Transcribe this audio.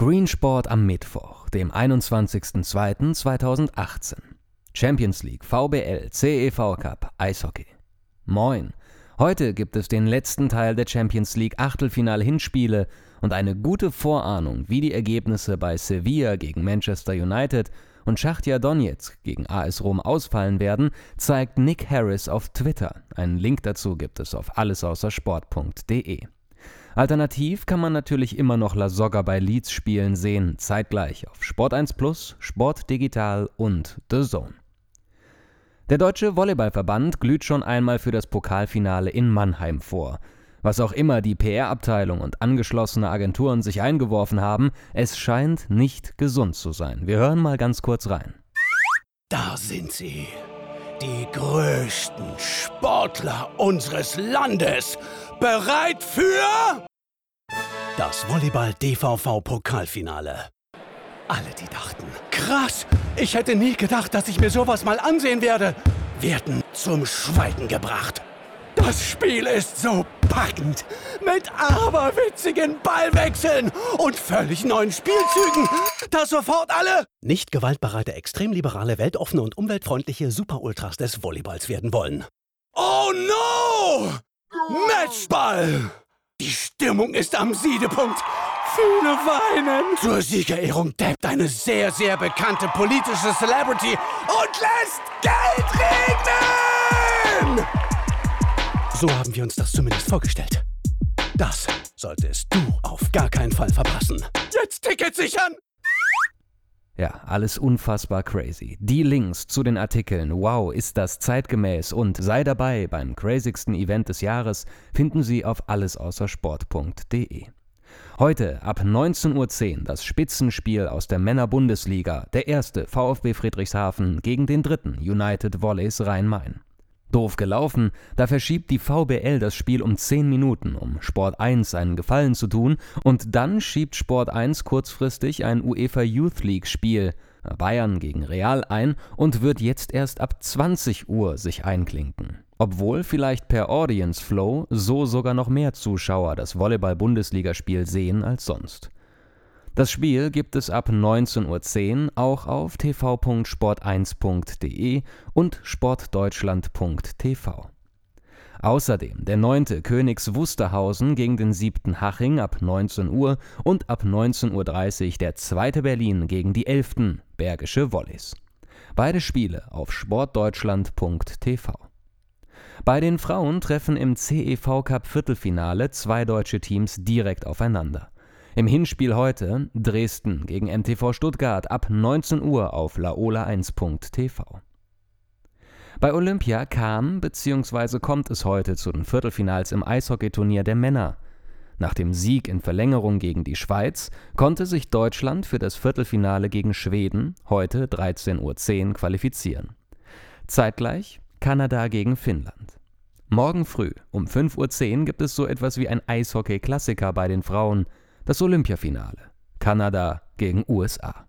Screensport am Mittwoch, dem 21.02.2018. Champions League, VBL, CEV Cup, Eishockey. Moin. Heute gibt es den letzten Teil der Champions League Achtelfinal-Hinspiele und eine gute Vorahnung, wie die Ergebnisse bei Sevilla gegen Manchester United und Schachtja Donetsk gegen AS Rom ausfallen werden, zeigt Nick Harris auf Twitter. Einen Link dazu gibt es auf allesaußersport.de. Alternativ kann man natürlich immer noch La Soga bei Leeds spielen sehen, zeitgleich auf Sport 1 Plus, Sport Digital und The Zone. Der Deutsche Volleyballverband glüht schon einmal für das Pokalfinale in Mannheim vor. Was auch immer die PR-Abteilung und angeschlossene Agenturen sich eingeworfen haben, es scheint nicht gesund zu sein. Wir hören mal ganz kurz rein. Da sind sie, die größten Sportler unseres Landes, bereit für das Volleyball-DVV-Pokalfinale. Alle, die dachten, krass, ich hätte nie gedacht, dass ich mir sowas mal ansehen werde, werden zum Schweigen gebracht. Das Spiel ist so packend, mit aberwitzigen Ballwechseln und völlig neuen Spielzügen, dass sofort alle nicht gewaltbereite, extrem liberale, weltoffene und umweltfreundliche Super-Ultras des Volleyballs werden wollen. Oh no! Matchball! Die Stimmung ist am Siedepunkt. Viele weinen. Zur Siegerehrung dappt eine sehr, sehr bekannte politische Celebrity und lässt Geld regnen! So haben wir uns das zumindest vorgestellt. Das solltest du auf gar keinen Fall verpassen. Jetzt Ticket sichern! Ja, alles unfassbar crazy. Die Links zu den Artikeln Wow, ist das zeitgemäß und sei dabei beim crazigsten Event des Jahres finden Sie auf allesaußersport.de. Heute ab 19.10 Uhr das Spitzenspiel aus der Männerbundesliga, der erste VfB Friedrichshafen gegen den dritten United Volleys Rhein-Main. Doof gelaufen, da verschiebt die VBL das Spiel um 10 Minuten, um Sport 1 einen Gefallen zu tun, und dann schiebt Sport 1 kurzfristig ein UEFA Youth League Spiel Bayern gegen Real ein und wird jetzt erst ab 20 Uhr sich einklinken. Obwohl vielleicht per Audience Flow so sogar noch mehr Zuschauer das Volleyball-Bundesligaspiel sehen als sonst. Das Spiel gibt es ab 19.10 Uhr auch auf tv.sport1.de und sportdeutschland.tv. Außerdem der 9. Königs Wusterhausen gegen den 7. Haching ab 19 Uhr und ab 19.30 Uhr der 2. Berlin gegen die 11. Bergische Volleys. Beide Spiele auf sportdeutschland.tv. Bei den Frauen treffen im CEV Cup Viertelfinale zwei deutsche Teams direkt aufeinander. Im Hinspiel heute Dresden gegen MTV Stuttgart ab 19 Uhr auf laola1.tv. Bei Olympia kam bzw. kommt es heute zu den Viertelfinals im Eishockeyturnier der Männer. Nach dem Sieg in Verlängerung gegen die Schweiz konnte sich Deutschland für das Viertelfinale gegen Schweden heute 13.10 Uhr qualifizieren. Zeitgleich Kanada gegen Finnland. Morgen früh um 5.10 Uhr gibt es so etwas wie ein Eishockey-Klassiker bei den Frauen das Olympiafinale. Kanada gegen USA.